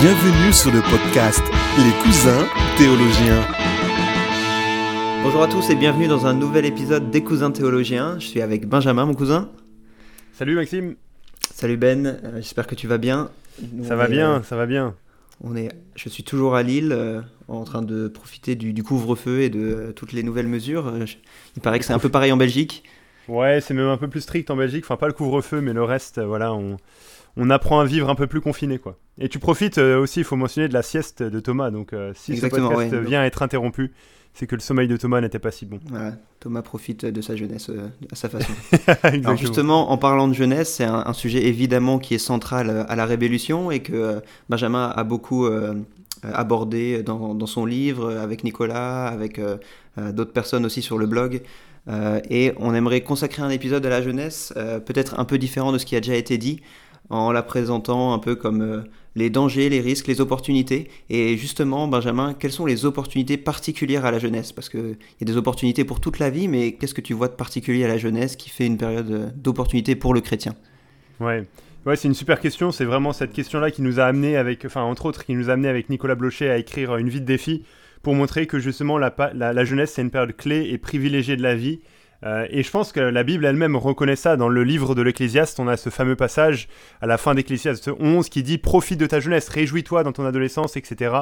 Bienvenue sur le podcast Les cousins théologiens. Bonjour à tous et bienvenue dans un nouvel épisode des cousins théologiens. Je suis avec Benjamin, mon cousin. Salut Maxime. Salut Ben, euh, j'espère que tu vas bien. Nous, Ça va est, bien, euh, ça va bien. on est, je suis toujours à Lille euh, en train de profiter du, du couvre-feu et de euh, toutes les nouvelles mesures. Je- il paraît que c'est un peu pareil en Belgique. Ouais, c'est même un peu plus strict en Belgique. Enfin, pas le couvre-feu, mais le reste, euh, voilà, on, on apprend à vivre un peu plus confiné, quoi. Et tu profites euh, aussi, il faut mentionner, de la sieste de Thomas. Donc, euh, si Exactement, ce podcast ouais. vient à être interrompu, c'est que le sommeil de Thomas n'était pas si bon. Voilà, Thomas profite de sa jeunesse euh, à sa façon. Alors justement, en parlant de jeunesse, c'est un, un sujet évidemment qui est central à la Révolution et que euh, Benjamin a beaucoup euh, abordé dans, dans son livre avec Nicolas, avec d'autres personnes aussi sur le blog. Et on aimerait consacrer un épisode à la jeunesse, peut-être un peu différent de ce qui a déjà été dit, en la présentant un peu comme euh, les dangers, les risques, les opportunités. Et justement, Benjamin, quelles sont les opportunités particulières à la jeunesse? Parce qu'il y a des opportunités pour toute la vie, mais qu'est-ce que tu vois de particulier à la jeunesse qui fait une période euh, d'opportunité pour le chrétien? Ouais. Ouais, c'est une super question. C'est vraiment cette question-là qui nous a amené avec, entre autres, qui nous a amené avec Nicolas Blochet à écrire une vie de défi pour montrer que justement la jeunesse, c'est une période clé et privilégiée de la vie. Euh, et je pense que la Bible elle-même reconnaît ça. Dans le livre de l'Ecclésiaste, on a ce fameux passage à la fin d'Ecclésiaste 11 qui dit Profite de ta jeunesse, réjouis-toi dans ton adolescence, etc.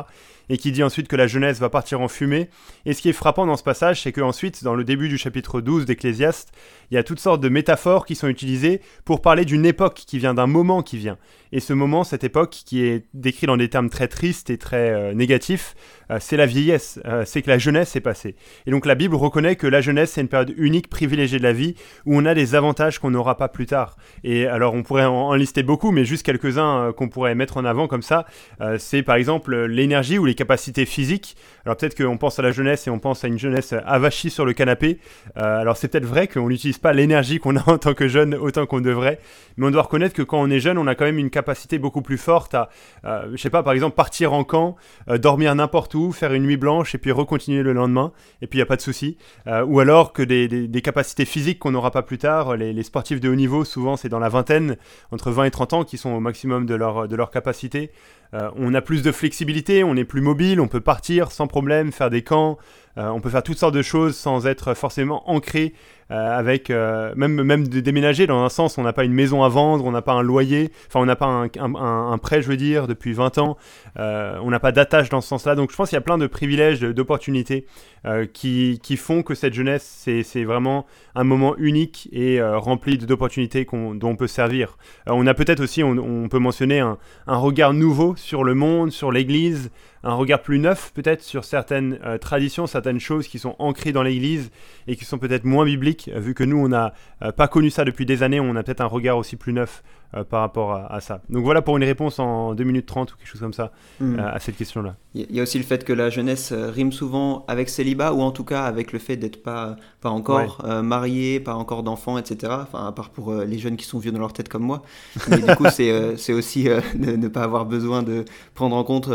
Et qui dit ensuite que la jeunesse va partir en fumée. Et ce qui est frappant dans ce passage, c'est qu'ensuite, dans le début du chapitre 12 d'Ecclésiaste, il y a toutes sortes de métaphores qui sont utilisées pour parler d'une époque qui vient, d'un moment qui vient. Et ce moment, cette époque, qui est décrit dans des termes très tristes et très euh, négatifs, euh, c'est la vieillesse, c'est que la jeunesse est passée. Et donc la Bible reconnaît que la jeunesse, c'est une période unique, privilégiée de la vie, où on a des avantages qu'on n'aura pas plus tard. Et alors on pourrait en, lister beaucoup, mais juste quelques-uns euh, qu'on pourrait mettre en avant comme ça, euh, c'est par exemple l'énergie ou les capacités physiques. Alors peut-être qu'on pense à la jeunesse et on pense à une jeunesse avachie sur le canapé. Euh, alors c'est peut-être vrai qu'on n'utilise pas l'énergie qu'on a en tant que jeune autant qu'on devrait, mais on doit reconnaître que quand on est jeune, on a quand même une capacité beaucoup plus forte à, je sais pas, par exemple, partir en camp, dormir n'importe où, faire une nuit blanche et puis recontinuer le lendemain, et puis il n'y a pas de souci. Ou alors que des capacités physiques qu'on n'aura pas plus tard. Les, sportifs de haut niveau, souvent, c'est dans la vingtaine, entre 20 et 30 ans, qui sont au maximum de leur, de capacité. Euh, on a plus de flexibilité, on est plus mobile, on peut partir sans problème, faire des camps, euh, on peut faire toutes sortes de choses sans être forcément ancré avec euh, même même de déménager dans un sens on n'a pas une maison à vendre on n'a pas un loyer enfin on n'a pas un, un- prêt je veux dire depuis 20 ans. Euh, on n'a pas d'attache dans ce sens là donc je pense qu'il y a plein de privilèges d'opportunités euh, qui, qui font que cette jeunesse c'est vraiment un moment unique et euh, rempli d'opportunités dont on peut servir. Euh, on a peut-être aussi on, on peut mentionner un, un regard nouveau sur le monde sur l'église un regard plus neuf peut-être sur certaines euh, traditions, certaines choses qui sont ancrées dans l'Église et qui sont peut-être moins bibliques, euh, vu que nous, on n'a euh, pas connu ça depuis des années, on a peut-être un regard aussi plus neuf euh, par rapport à, à ça. Donc voilà pour une réponse en 2 minutes 30 ou quelque chose comme ça Hmm. euh, à cette question-là. Il y a- aussi le fait que la jeunesse euh, rime souvent avec célibat ou en tout cas avec le fait d'être pas, pas encore euh, marié, pas encore d'enfant, etc. Enfin, à part pour les jeunes qui sont vieux dans leur tête comme moi. Mais du coup, c'est aussi de ne pas avoir besoin de prendre en compte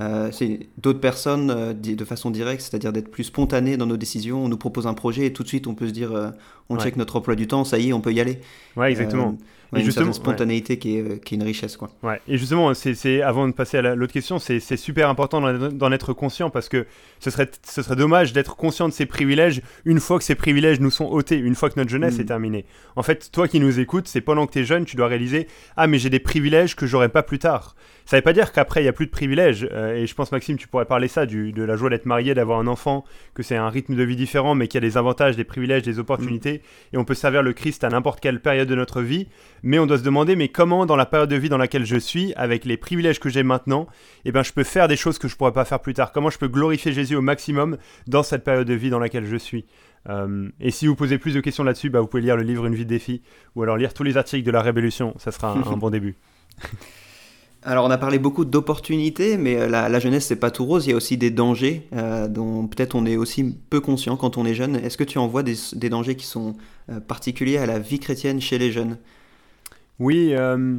euh, c'est d'autres personnes euh, de façon directe, c'est-à-dire d'être plus spontané dans nos décisions. On nous propose un projet et tout de suite on peut se dire, euh, on Ouais. check notre emploi du temps, ça y est, on peut y aller. Ouais, exactement. Ouais, Et une justement, certaine spontanéité qui, est, euh, qui est une richesse. Quoi. Ouais, et justement, c'est, avant de passer à la- l'autre question, c'est, super important d'en, être conscient parce que ce serait, ce serait dommage d'être conscient de ces privilèges une fois que ces privilèges nous sont ôtés, une fois que notre jeunesse Mm. est terminée. En fait, toi qui nous écoutes, c'est pendant que tu es jeune, tu dois réaliser Ah, mais j'ai des privilèges que j'aurai pas plus tard. Ça veut pas dire qu'après, il n'y a plus de privilèges. Euh, et je pense, Maxime, tu pourrais parler ça, du, de la joie d'être marié, d'avoir un enfant, que c'est un rythme de vie différent, mais qu'il y a des avantages, des privilèges, des opportunités. Et on peut servir le Christ à n'importe quelle période de notre vie. Mais on doit se demander, mais comment, dans la période de vie dans laquelle je suis, avec les privilèges que j'ai maintenant, eh ben, je peux faire des choses que je pourrais pas faire plus tard? Comment je peux glorifier Jésus au maximum dans cette période de vie dans laquelle je suis? Euh, Et si vous posez plus de questions là-dessus, bah, vous pouvez lire le livre Une vie de défi, ou alors lire tous les articles de la Révolution. Ça sera un, bon début. Alors, on a parlé beaucoup d'opportunités, mais euh, la, la jeunesse, c'est pas tout rose. Il y a aussi des dangers euh, dont peut-être on est aussi peu conscient quand on est jeune. Est-ce que tu en vois des, dangers qui sont particuliers à la vie chrétienne chez les jeunes? Oui, euh,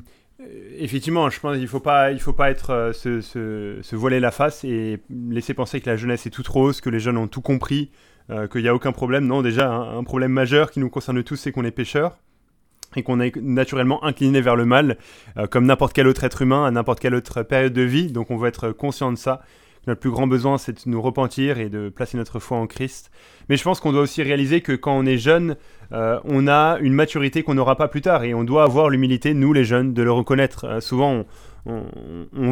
effectivement, je pense qu'il ne faut pas, il faut pas être, euh, se, voiler la face et laisser penser que la jeunesse est toute rose, que les jeunes ont tout compris, euh, qu'il n'y a aucun problème. Non, déjà, un, problème majeur qui nous concerne tous, c'est qu'on est pécheurs. et qu'on est naturellement incliné vers le mal, comme n'importe quel autre être humain à n'importe quelle autre période de vie. Donc on veut être conscient de ça. Notre plus grand besoin, c'est de nous repentir et de placer notre foi en Christ. Mais je pense qu'on doit aussi réaliser que quand on est jeune, euh, on a une maturité qu'on n'aura pas plus tard et on doit avoir l'humilité, nous les jeunes, de le reconnaître. Euh, souvent, on,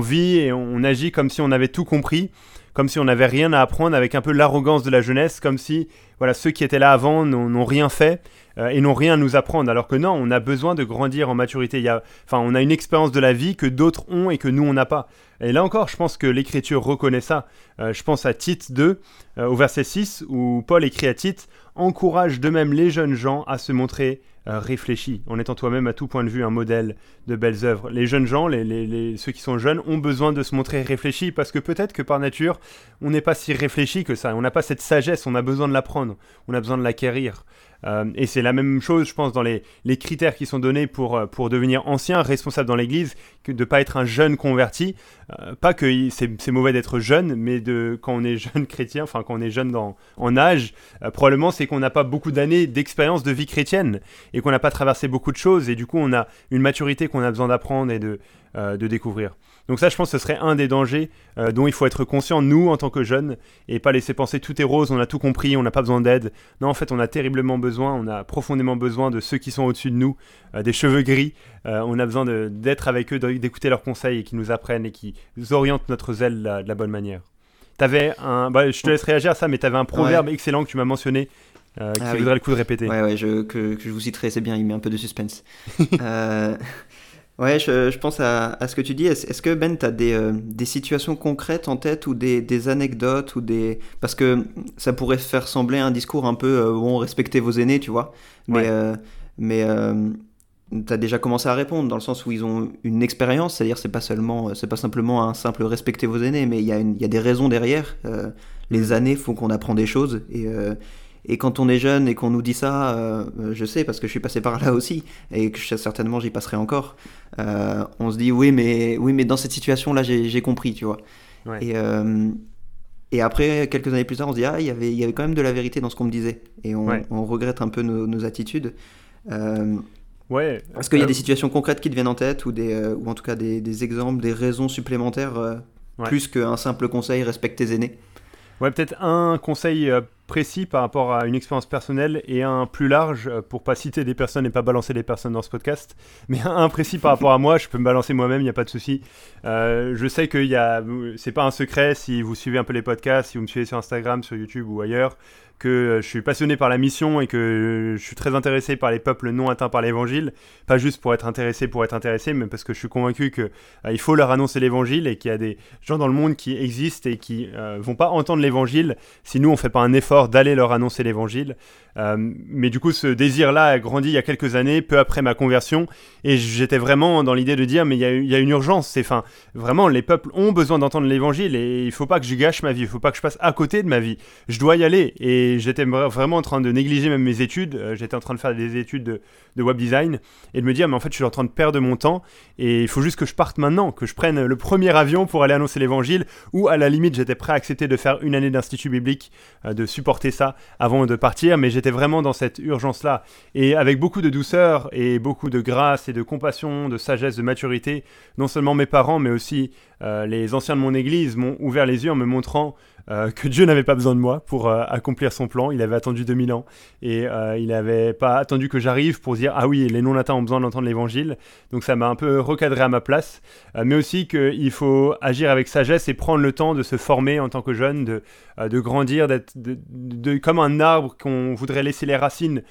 vit et on agit comme si on avait tout compris, comme si on n'avait rien à apprendre, avec un peu l'arrogance de la jeunesse, comme si voilà ceux qui étaient là avant n'ont rien fait euh, et n'ont rien à nous apprendre. Alors que non, on a besoin de grandir en maturité. Enfin, on a une expérience de la vie que d'autres ont et que nous on n'a pas. Et là encore, je pense que l'Écriture reconnaît ça. Euh, je pense à Tite 2, euh, au verset 6, où Paul écrit à Tite Encourage de même les jeunes gens à se montrer euh, réfléchis, en étant toi-même à tout point de vue un modèle de belles œuvres. Les jeunes gens, les, ceux qui sont jeunes, ont besoin de se montrer réfléchis parce que peut-être que par nature, on n'est pas si réfléchi que ça. On n'a pas cette sagesse, on a besoin de l'apprendre, on a besoin de l'acquérir. Euh, et c'est la même chose, je pense, dans les, critères qui sont donnés pour, euh, pour devenir ancien, responsable dans l'Église, que de ne pas être un jeune converti. Euh, pas que c'est mauvais d'être jeune, mais de, quand on est jeune chrétien, enfin quand on est jeune en âge, probablement c'est qu'on n'a pas beaucoup d'années d'expérience de vie chrétienne et qu'on n'a pas traversé beaucoup de choses et du coup on a une maturité qu'on a besoin d'apprendre et de découvrir. Donc ça, je pense que ce serait un des dangers euh, dont il faut être conscient, nous, en tant que jeunes, et pas laisser penser tout est rose, on a tout compris, on n'a pas besoin d'aide. Non, en fait, on a terriblement besoin, on a profondément besoin de ceux qui sont au-dessus de nous, euh, des cheveux gris. Euh, on a besoin d'être avec eux, d'écouter leurs conseils et qui nous apprennent et qui orientent notre zèle de la, bonne manière. Avais un, bah, je te laisse réagir à ça, mais tu avais un proverbe excellent que tu m'as mentionné euh, qui ah voudrait le coup de répéter. Ouais, ouais, je, que, que, je vous citerai, c'est bien, il met un peu de suspense. euh, Ouais, je, je pense à, à, ce que tu dis. Est-ce que Ben, tu as des, euh, des, situations concrètes en tête ou des, des, anecdotes ou des parce que ça pourrait faire sembler un discours un peu euh, bon, respectez vos aînés, tu vois. Mais euh, mais tu as déjà commencé à répondre dans le sens où ils ont une expérience, c'est-à-dire c'est pas seulement c'est pas simplement un simple respecter vos aînés, mais il y a il y a des raisons derrière. les années font qu'on apprend des choses et et quand on est jeune et qu'on nous dit ça, euh, je sais parce que je suis passé par là aussi et que certainement j'y passerai encore. Euh, on se dit oui, mais oui, mais dans cette situation-là, j'ai compris, tu vois. Et, euh, et après, quelques années plus tard, on se dit ah, il y avait, il y avait quand même de la vérité dans ce qu'on me disait. Et on, on regrette un peu nos, nos attitudes. ouais. Est-ce qu'il y a des situations concrètes qui te viennent en tête ou des, ou en tout cas des, des exemples, des raisons supplémentaires plus qu'un simple conseil respecte tes aînés. Ouais, peut-être un conseil précis par rapport à une expérience personnelle et un plus large euh, pour pas citer des personnes et pas balancer des personnes dans ce podcast. Mais un précis par rapport à moi, je peux me balancer moi-même, il n'y a pas de souci. Euh, je sais que c'est pas un secret si vous suivez un peu les podcasts, si vous me suivez sur Instagram, sur YouTube ou ailleurs que euh, je suis passionné par la mission et que je suis très intéressé par les peuples non atteints par l'évangile, pas juste pour être intéressé pour être intéressé, mais parce que je suis convaincu qu'il euh, faut leur annoncer l'évangile et qu'il y a des gens dans le monde qui existent et qui euh, vont pas entendre l'évangile si nous on fait pas un effort d'aller leur annoncer l'évangile. mais du coup, ce désir-là a grandi il y a quelques années, peu après ma conversion, et j'étais vraiment dans l'idée de dire mais il y, a, une urgence. C'est fin, vraiment les peuples ont besoin d'entendre l'évangile et il faut pas que je gâche ma vie, il faut pas que je passe à côté de ma vie. Je dois y aller et j'étais vraiment en train de négliger même mes études. Euh, j'étais en train de faire des études de, web design et de me dire, mais en fait, je suis en train de perdre mon temps et il faut juste que je parte maintenant, que je prenne le premier avion pour aller annoncer l'évangile. Ou à la limite, j'étais prêt à accepter de faire une année d'institut biblique, euh, de supporter ça avant de partir, mais j'étais vraiment dans cette urgence-là. Et avec beaucoup de douceur et beaucoup de grâce et de compassion, de sagesse, de maturité, non seulement mes parents, mais aussi euh, les anciens de mon église m'ont ouvert les yeux en me montrant euh, que Dieu n'avait pas besoin de moi pour euh, accomplir son plan. Il avait attendu 2000 ans et euh, il n'avait pas attendu que j'arrive pour dire ah oui, les non-latins ont besoin d'entendre l'évangile. Donc ça m'a un peu recadré à ma place, mais aussi qu'il faut agir avec sagesse et prendre le temps de se former en tant que jeune, de, de grandir, d'être de, comme un arbre qu'on voudrait laisser les racines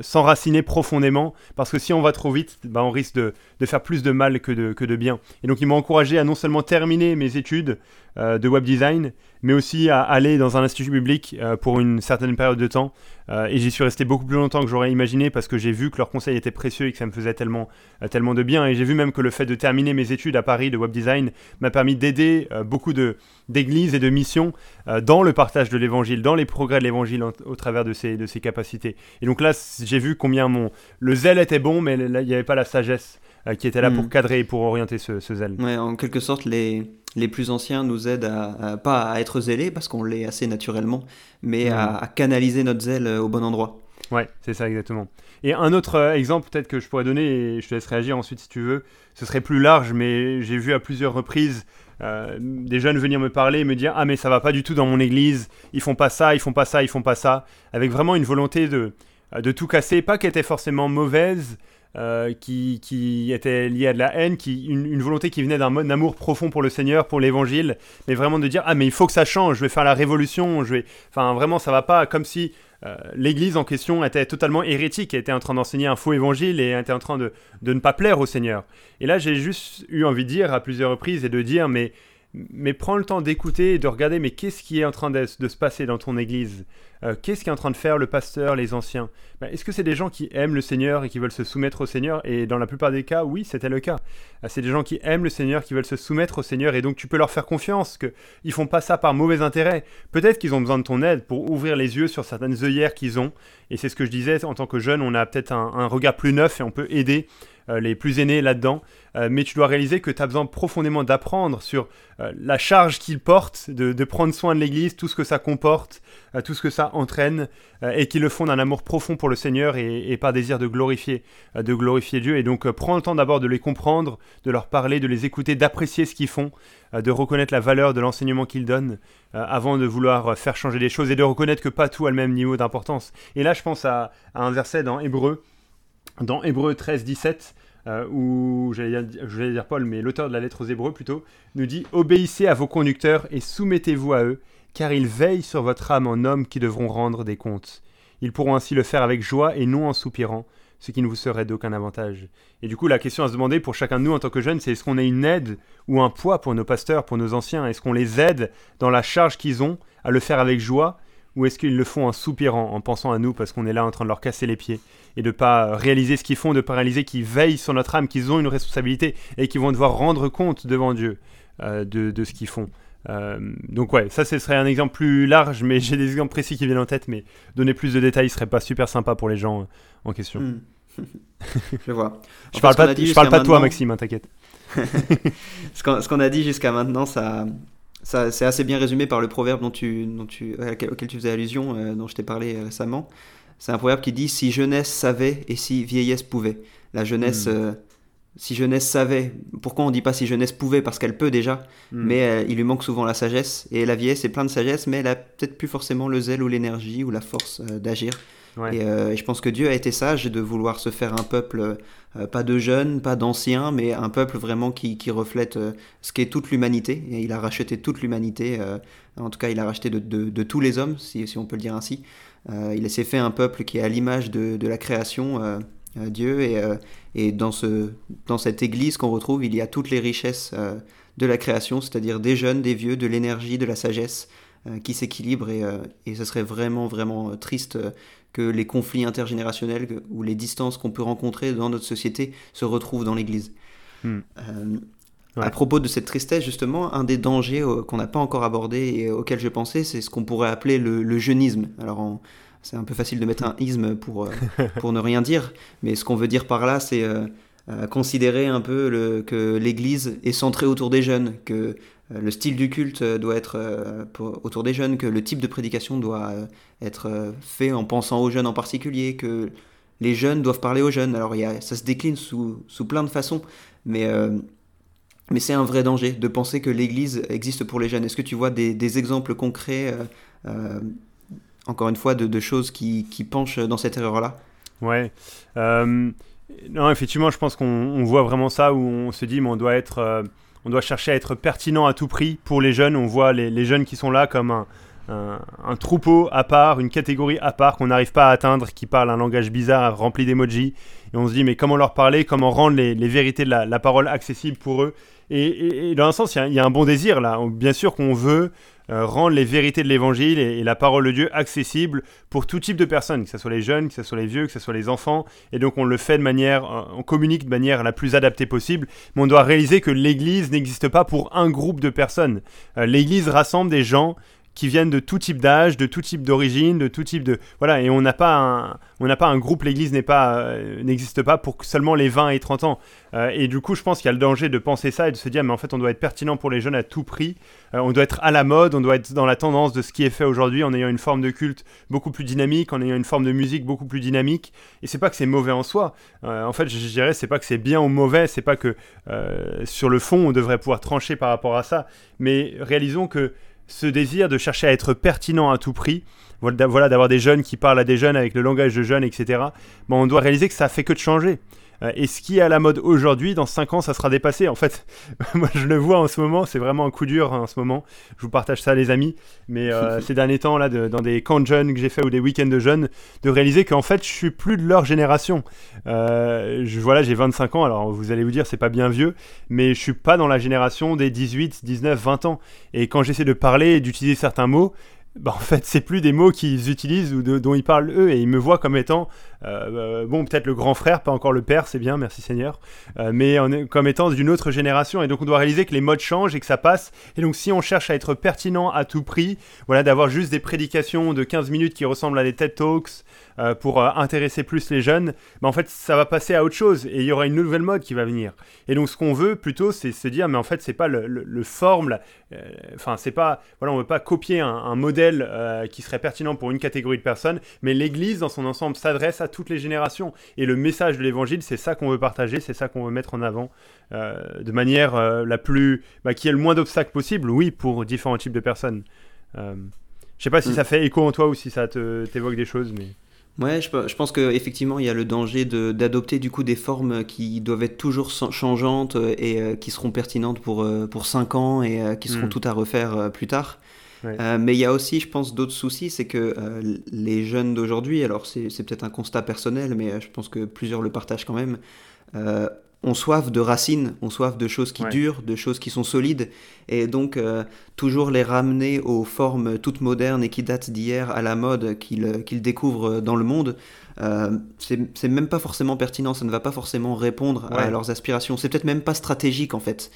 s'enraciner profondément, parce que si on va trop vite, bah, on risque de, faire plus de mal que de, que de bien. Et donc il m'a encouragé à non seulement terminer mes études de web design, mais aussi à aller dans un institut public euh, pour une certaine période de temps. Euh, et j'y suis resté beaucoup plus longtemps que j'aurais imaginé parce que j'ai vu que leurs conseils étaient précieux et que ça me faisait tellement, euh, tellement de bien. Et j'ai vu même que le fait de terminer mes études à Paris de web design m'a permis d'aider beaucoup d'églises et de missions dans le partage de l'évangile, dans les progrès de l'évangile au travers de ces, de ces capacités. Et donc là, j'ai vu combien mon, le zèle était bon, mais il n'y avait pas la sagesse qui était là pour hmm. cadrer et pour orienter ce, ce zèle. Ouais, en quelque sorte, les les plus anciens nous aident à, pas à être zélés parce qu'on l'est assez naturellement, mais à, canaliser notre zèle au bon endroit. Ouais, c'est ça exactement. Et un autre euh, exemple peut-être que je pourrais donner, et je te laisse réagir ensuite si tu veux, ce serait plus large, mais j'ai vu à plusieurs reprises euh, des jeunes venir me parler et me dire ah mais ça va pas du tout dans mon église, ils font pas ça, ils font pas ça, ils font pas ça, avec vraiment une volonté de, de tout casser, pas qu'elle était forcément mauvaise, euh, qui, était liée à de la haine, qui, une, volonté qui venait d'un amour profond pour le Seigneur, pour l'Évangile, mais vraiment de dire ah mais il faut que ça change, je vais faire la révolution, je vais, enfin vraiment ça va pas, comme si euh, l'Église en question était totalement hérétique, était en train d'enseigner un faux Évangile et était en train de, de ne pas plaire au Seigneur. Et là j'ai juste eu envie de dire à plusieurs reprises et de dire mais mais prends le temps d'écouter et de regarder, mais qu'est-ce qui est en train de, se passer dans ton église? Euh, Qu'est-ce qui est en train de faire le pasteur, les anciens? Ben, Est-ce que c'est des gens qui aiment le Seigneur et qui veulent se soumettre au Seigneur? Et dans la plupart des cas, oui, c'était le cas. Euh, c'est des gens qui aiment le Seigneur, qui veulent se soumettre au Seigneur, et donc tu peux leur faire confiance, qu'ils font pas ça par mauvais intérêt. Peut-être qu'ils ont besoin de ton aide pour ouvrir les yeux sur certaines œillères qu'ils ont. Et c'est ce que je disais, en tant que jeune, on a peut-être un regard plus neuf et on peut aider les plus aînés là-dedans. Euh, mais tu dois réaliser que tu as besoin profondément d'apprendre sur euh, la charge qu'ils portent, de, prendre soin de l'Église, tout ce que ça comporte, tout ce que ça entraîne, et qu'ils le font d'un amour profond pour le Seigneur et, par désir de glorifier, de glorifier Dieu. Et donc prends le temps d'abord de les comprendre, de leur parler, de les écouter, d'apprécier ce qu'ils font, de reconnaître la valeur de l'enseignement qu'ils donnent, avant de vouloir faire changer les choses et de reconnaître que pas tout a le même niveau d'importance. Et là, je pense à, à un verset dans Hébreu dans Hébreu 13, 17, euh, où, j'allais dire, dire, Paul, mais l'auteur de la lettre aux Hébreux plutôt, nous dit Obéissez à vos conducteurs et soumettez-vous à eux, car ils veillent sur votre âme en hommes qui devront rendre des comptes. Ils pourront ainsi le faire avec joie et non en soupirant, ce qui ne vous serait d'aucun avantage. Et du coup, la question à se demander pour chacun de nous en tant que jeunes, c'est est-ce qu'on est une aide ou un poids pour nos pasteurs, pour nos anciens? Est-ce qu'on les aide dans la charge qu'ils ont à le faire avec joie ou est-ce qu'ils le font en soupirant, en pensant à nous parce qu'on est là en train de leur casser les pieds et de pas réaliser ce qu'ils font, de pas réaliser qu'ils veillent sur notre âme, qu'ils ont une responsabilité et qu'ils vont devoir rendre compte devant Dieu euh, de, ce qu'ils font. Euh, donc ouais, ça ce serait un exemple plus large, mais j'ai des exemples précis qui viennent en tête, mais donner plus de détails serait pas super sympa pour les gens euh, en question. Hmm. je vois. je parle pas, je parle pas de toi, Maxime, hein, t'inquiète. ce qu'on a dit jusqu'à maintenant, ça, ça c'est assez bien résumé par le proverbe dont tu, dont tu, auquel tu faisais allusion, dont je t'ai parlé récemment. C'est un proverbe qui dit si jeunesse savait et si vieillesse pouvait. La jeunesse, hmm. euh, si jeunesse savait, pourquoi on dit pas si jeunesse pouvait? Parce qu'elle peut déjà, hmm. mais euh, il lui manque souvent la sagesse. Et la vieillesse est plein de sagesse, mais elle a peut-être plus forcément le zèle ou l'énergie ou la force euh, Et, je pense que Dieu a été sage de vouloir se faire un peuple, pas de jeunes, pas d'anciens, mais un peuple vraiment qui, qui reflète ce qu'est toute l'humanité. Et il a racheté toute l'humanité, en tout cas il a racheté de, de, de tous les hommes, si, si, on peut le dire ainsi. Euh, il s'est fait un peuple qui est à l'image de, la création, euh, euh, Dieu, et, et dans, ce, dans cette église qu'on retrouve, il y a toutes les richesses de la création, c'est-à-dire des jeunes, des vieux, de l'énergie, de la sagesse qui s'équilibrent, et, et ce serait vraiment, vraiment triste que les conflits intergénérationnels ou les distances qu'on peut rencontrer dans notre société se retrouvent dans l'Église. Hmm. À propos de cette tristesse, justement, un des dangers euh, qu'on n'a pas encore abordé et auquel je pensais, c'est ce qu'on pourrait appeler le, jeunisme. Alors, c'est un peu facile de mettre un isme pour, euh, pour ne rien dire, mais ce qu'on veut dire par là, c'est euh, considérer un peu le, que l'Église est centrée autour des jeunes, que le style du culte doit être autour des jeunes, que le type de prédication doit être fait en pensant aux jeunes en particulier, que les jeunes doivent parler aux jeunes. Alors, ça se décline sous, sous plein de façons, mais mais c'est un vrai danger de penser que l'Église existe pour les jeunes. Est-ce que tu vois des, exemples concrets, euh, euh, encore une fois, de, choses qui, penchent dans cette erreur-là? Ouais. Euh, non, effectivement, je pense qu'on voit vraiment ça où on se dit, mais on doit être, on doit chercher à être pertinent à tout prix pour les jeunes. On voit les, jeunes qui sont là comme un, troupeau à part, une catégorie à part qu'on n'arrive pas à atteindre, qui parle un langage bizarre rempli d'emojis. Et on se dit, mais comment leur parler, comment rendre les, vérités de la, parole accessibles pour eux? Et, dans un sens, il y, a un bon désir là. Bien sûr qu'on veut rendre les vérités de l'évangile et, la parole de Dieu accessibles pour tout type de personnes, que ce soit les jeunes, que ce soit les vieux, que ce soit les enfants. Et donc on le fait de manière, euh, on communique de manière la plus adaptée possible. Mais on doit réaliser que l'Église n'existe pas pour un groupe de personnes. Euh, L'Église rassemble des gens qui viennent de tout type d'âge, de tout type d'origine, de tout type de voilà et on n'a pas un on n'a pas un groupe l'église n'est pas euh, n'existe pas pour seulement les 20 et 30 ans. Euh, et du coup je pense qu'il y a le danger de penser ça et de se dire mais en fait on doit être pertinent pour les jeunes à tout prix. Euh, on doit être à la mode on doit être dans la tendance de ce qui est fait aujourd'hui en ayant une forme de culte beaucoup plus dynamique en ayant une forme de musique beaucoup plus dynamique. Et c'est pas que c'est mauvais en soi. En fait je dirais c'est pas que c'est bien ou mauvais c'est pas que sur le fond on devrait pouvoir trancher par rapport à ça. Mais réalisons que ce désir de chercher à être pertinent à tout prix, voilà, d'avoir des jeunes qui parlent à des jeunes avec le langage de jeunes, etc. Bon, on doit réaliser que ça fait que de changer. Euh, et ce qui est à la mode aujourd'hui, dans 5 ans, ça sera dépassé. En fait, moi je le vois en ce moment, c'est vraiment un coup dur hein, en ce moment. Je vous partage ça, les amis. Mais euh, ces derniers temps, là, dans des camps de jeunes que j'ai fait ou des week-ends de jeunes, de réaliser qu'en fait, je suis plus de leur génération. Euh, je, voilà, j'ai 25 ans, alors vous allez vous dire, c'est pas bien vieux, mais je suis pas dans la génération des 18, 19, 20 ans. Et quand j'essaie de parler et d'utiliser certains mots, bah, en fait, c'est plus des mots qu'ils utilisent ou dont ils parlent eux, et ils me voient comme étant, bon, peut-être le grand frère, pas encore le père, c'est bien, merci Seigneur, euh, mais comme étant d'une autre génération. Et donc, on doit réaliser que les modes changent et que ça passe. Et donc, si on cherche à être pertinent à tout prix, voilà, d'avoir juste des prédications de 15 minutes qui ressemblent à des TED Talks, euh, pour euh, intéresser plus les jeunes, mais en fait, ça va passer à autre chose et il y aura une nouvelle mode qui va venir. Et donc, ce qu'on veut plutôt, c'est se dire, mais en fait, c'est pas le, le, forme, euh, enfin, c'est pas, voilà, on veut pas copier un, modèle qui serait pertinent pour une catégorie de personnes, mais l'Église dans son ensemble s'adresse à toutes les générations. Et le message de l'Évangile, c'est ça qu'on veut partager, c'est ça qu'on veut mettre en avant de manière la plus, bah, qui ait le moins d'obstacles possible, oui, pour différents types de personnes. Je sais pas si mm. ça fait écho en toi ou si ça t'évoque des choses, mais. Ouais, je, je pense qu'effectivement, il y a le danger d'adopter du coup des formes qui doivent être toujours changeantes euh, et euh, qui seront pertinentes pour, euh, pour 5 ans et qui seront hmm. toutes à refaire plus tard. Mais il y a aussi, je pense, d'autres soucis, c'est que les jeunes d'aujourd'hui, alors c'est peut-être un constat personnel, mais je pense que plusieurs le partagent quand même, ont soif de racines, ont soif de choses qui durent, de choses qui sont solides, et donc euh, toujours les ramener aux formes toutes modernes et qui datent d'hier à la mode qu'ils découvrent dans le monde, euh, c'est même pas forcément pertinent, ça ne va pas forcément répondre à leurs aspirations, c'est peut-être même pas stratégique en fait.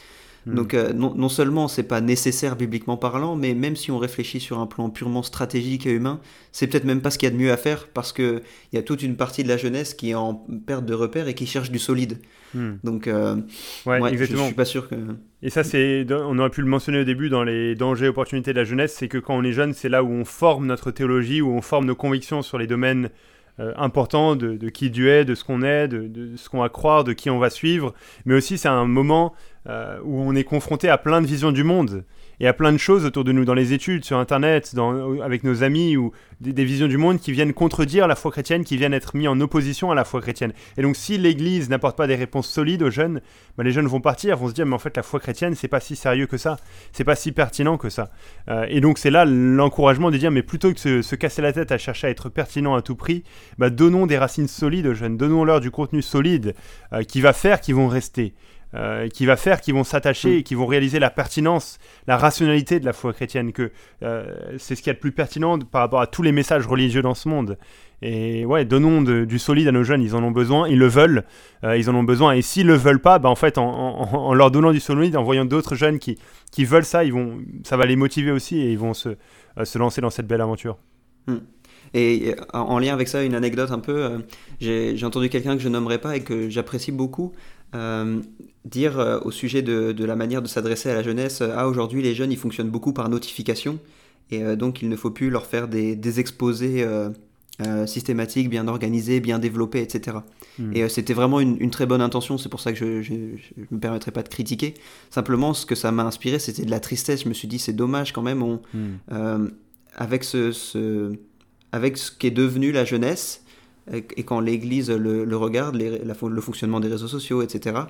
Hmm. Donc euh, non, non, seulement c'est pas nécessaire bibliquement parlant, mais même si on réfléchit sur un plan purement stratégique et humain, c'est peut-être même pas ce qu'il y a de mieux à faire parce qu'il y a toute une partie de la jeunesse qui est en perte de repères et qui cherche du solide. Hmm. Donc euh, ouais, je, suis pas sûr que... Et ça, c'est, on aurait pu le mentionner au début dans les dangers et opportunités de la jeunesse, c'est que quand on est jeune, c'est là où on forme notre théologie, où on forme nos convictions sur les domaines euh, importants de, qui Dieu est, de ce qu'on est, de, de ce qu'on va croire, de qui on va suivre. Mais aussi, c'est un moment euh, où on est confronté à plein de visions du monde et à plein de choses autour de nous, dans les études, sur Internet, avec nos amis, ou des, visions du monde qui viennent contredire la foi chrétienne, qui viennent être mis en opposition à la foi chrétienne. Et donc, si l'Église n'apporte pas des réponses solides aux jeunes, bah, les jeunes vont partir, vont se dire, mais en fait, la foi chrétienne, c'est pas si sérieux que ça, c'est pas si pertinent que ça. Euh, et donc, c'est là l'encouragement de dire, mais plutôt que de se, casser la tête à chercher à être pertinent à tout prix, bah, donnons des racines solides aux jeunes, donnons-leur du contenu solide euh, qui va faire qu'ils vont rester. Euh, qui va faire qu'ils vont s'attacher mm. et qui vont réaliser la pertinence, la rationalité de la foi chrétienne, que euh, c'est ce qui est le plus pertinent par rapport à tous les messages religieux dans ce monde. Et ouais, donnons du solide à nos jeunes, ils en ont besoin, ils le veulent, euh, ils en ont besoin. Et s'ils le veulent pas, bah en fait, en, leur donnant du solide, en voyant d'autres jeunes qui, qui veulent ça, ils vont, ça va les motiver aussi et ils vont se, se lancer dans cette belle aventure. Mm. Et en lien avec ça, une anecdote un peu, j'ai entendu quelqu'un que je nommerai pas et que j'apprécie beaucoup, euh, dire euh, au sujet de, de, la manière de s'adresser à la jeunesse, ah aujourd'hui les jeunes ils fonctionnent beaucoup par notification et euh, donc il ne faut plus leur faire des, des exposés systématiques, bien organisés, bien développés, etc. Hmm. Et c'était vraiment une, une, très bonne intention, c'est pour ça que je ne me permettrai pas de critiquer. Simplement ce que ça m'a inspiré c'était de la tristesse, je me suis dit c'est dommage quand même, on, hmm. avec, ce, ce, avec ce qui est devenu la jeunesse, et quand l'Église le, regarde, le fonctionnement des réseaux sociaux, etc.,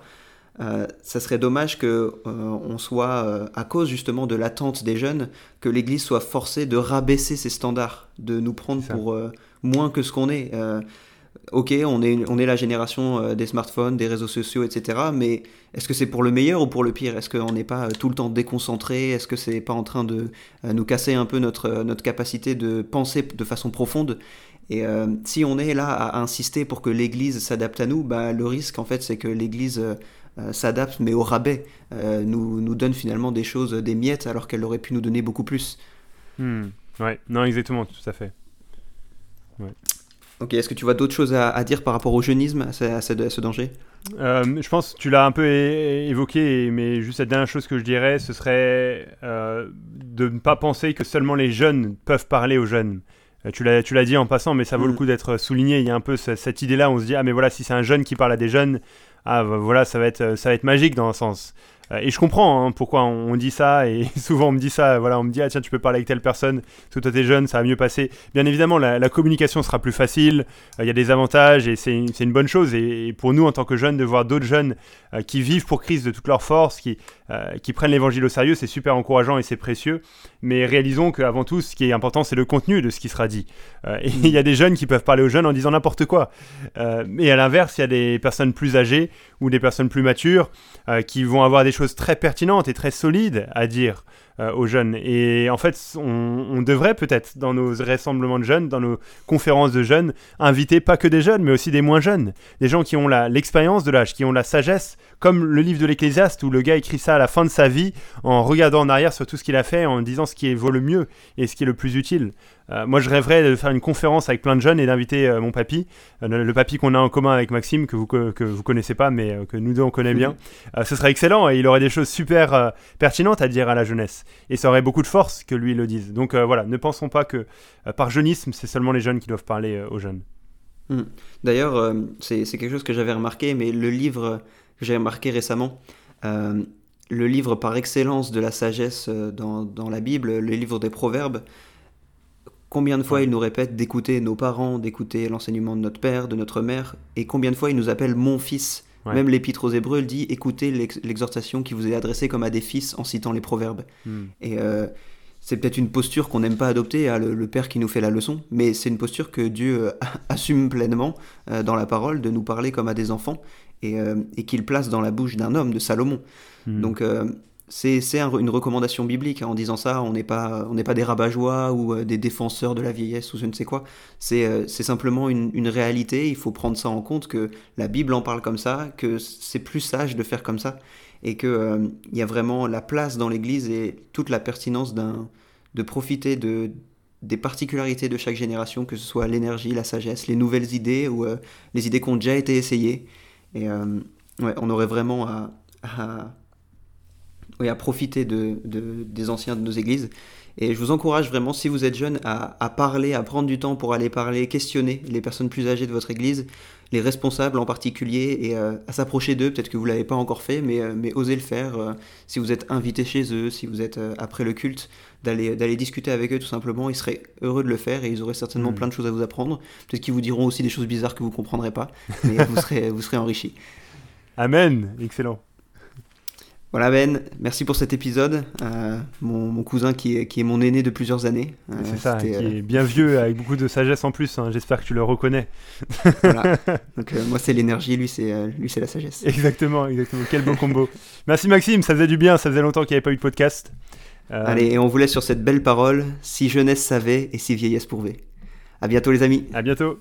euh, ça serait dommage que euh, on soit, euh, à cause justement de l'attente des jeunes, que l'Église soit forcée de rabaisser ses standards, de nous prendre pour moins que ce qu'on est. ok, on est, on est la génération des smartphones, des réseaux sociaux, etc. Mais est-ce que c'est pour le meilleur ou pour le pire? Est-ce qu'on n'est pas tout le temps déconcentré? Est-ce que c'est pas en train de nous casser un peu notre, notre capacité de penser de façon profonde? Et euh, si on est là à insister pour que l'Église s'adapte à nous, bah, le risque en fait c'est que l'Église euh, euh, s'adapte mais au rabais, nous, nous donne finalement des choses, des miettes alors qu'elle aurait pu nous donner beaucoup plus. Hmm. Ouais, non, exactement, tout à fait. Ok, est-ce que tu vois d'autres choses à, dire par rapport au jeunisme, à ce, danger? Euh, Je pense que tu l'as un peu évoqué, mais juste la dernière chose que je dirais, ce serait euh, de ne pas penser que seulement les jeunes peuvent parler aux jeunes. Euh, tu l'as, dit en passant, mais ça vaut le mm. coup d'être souligné. Il y a un peu cette idée-là, on se dit, ah mais voilà, si c'est un jeune qui parle à des jeunes, ah voilà, ça va être, ça va être magique dans un sens. Euh, et je comprends hein, pourquoi on, dit ça, et souvent on me dit ça, voilà, on me dit, ah tiens, tu peux parler avec telle personne, toi t'es jeune, ça va mieux passer. Bien évidemment, la, communication sera plus facile, euh, il y a des avantages, et c'est une, bonne chose. Et, pour nous, en tant que jeunes, de voir d'autres jeunes euh, qui vivent pour Christ de toute leur force, qui, qui prennent l'évangile au sérieux, c'est super encourageant et c'est précieux. Mais réalisons qu'avant tout, ce qui est important, c'est le contenu de ce qui sera dit. et il y a des jeunes qui peuvent parler aux jeunes en disant n'importe quoi. et à l'inverse, il y a des personnes plus âgées ou des personnes plus matures qui vont avoir des choses très pertinentes et très solides à dire euh, aux jeunes. Et en fait, on, devrait peut-être, dans nos rassemblements de jeunes, dans nos conférences de jeunes, inviter pas que des jeunes, mais aussi des moins jeunes. Des gens qui ont l'expérience de l'âge, qui ont la sagesse, comme le livre de l'Ecclésiaste, où le gars écrit ça à la fin de sa vie, en regardant en arrière sur tout ce qu'il a fait, en disant ce qui vaut le mieux et ce qui est le plus utile. Euh, moi, je rêverais de faire une conférence avec plein de jeunes et d'inviter euh, mon papy, le, papy qu'on a en commun avec Maxime, que vous, que, vous connaissez pas, mais que nous deux on connaît bien. ce serait excellent et il aurait des choses super pertinentes à dire à la jeunesse et ça aurait beaucoup de force que lui le dise. Donc euh, voilà, ne pensons pas que euh, par jeunisme, c'est seulement les jeunes qui doivent parler euh, aux jeunes. Hmm. D'ailleurs, c'est quelque chose que j'avais remarqué, mais le livre que j'ai remarqué récemment, le livre par excellence de la sagesse dans, dans, la Bible, le livre des Proverbes, combien de fois il nous répète d'écouter nos parents, d'écouter l'enseignement de notre père, de notre mère, et combien de fois il nous appelle mon fils. Même l'Épître aux Hébreux dit écoutez l'exhortation qui vous est adressée comme à des fils en citant les proverbes. Hmm. Et euh, c'est peut-être une posture qu'on n'aime pas adopter, à le, père qui nous fait la leçon, mais c'est une posture que Dieu euh, assume pleinement euh, dans la parole, de nous parler comme à des enfants, et, qu'il place dans la bouche d'un homme, de Salomon. Hmm. Donc c'est une recommandation biblique. Hein. En disant ça, on n'est pas, pas des rabat ou euh, des défenseur de la vieillesse ou je ne sais quoi. C'est euh, simplement une, réalité. Il faut prendre ça en compte que la Bible en parle comme ça, que c'est plus sage de faire comme ça, et qu'il euh, y a vraiment la place dans l'Église et toute la pertinence de profiter de, des particularités de chaque génération, que ce soit l'énergie, la sagesse, les nouvelles idées ou les idées qui ont déjà été essayées. Et ouais, on aurait vraiment à oui, à profiter de, des anciens de nos églises. Et je vous encourage vraiment, si vous êtes jeune, à, parler, à prendre du temps pour aller parler, questionner les personnes plus âgées de votre église, les responsables en particulier, et euh, à s'approcher d'eux. Peut-être que vous ne l'avez pas encore fait, mais, euh, mais osez le faire. Euh, si vous êtes invité chez eux, si vous êtes après le culte, d'aller d'aller discuter avec eux tout simplement. Ils seraient heureux de le faire et ils auraient certainement hmm. plein de choses à vous apprendre. Peut-être qu'ils vous diront aussi des choses bizarres que vous ne comprendrez pas, mais vous serez, vous serez enrichis. Amen, excellent. Voilà Ben, merci pour cet épisode. Euh, mon, cousin qui est, qui est, mon aîné de plusieurs années. Euh, c'est ça, qui euh, est bien vieux, avec beaucoup de sagesse en plus. Hein. J'espère que tu le reconnais. voilà. Donc moi c'est l'énergie, lui c'est lui c'est la sagesse. Exactement, exactement. Quel beau combo. Merci Maxime, ça faisait du bien. Ça faisait longtemps qu'il n'y avait pas eu de podcast. Allez, et on vous laisse sur cette belle parole. Si jeunesse savait et si vieillesse pouvait. À bientôt les amis. À bientôt.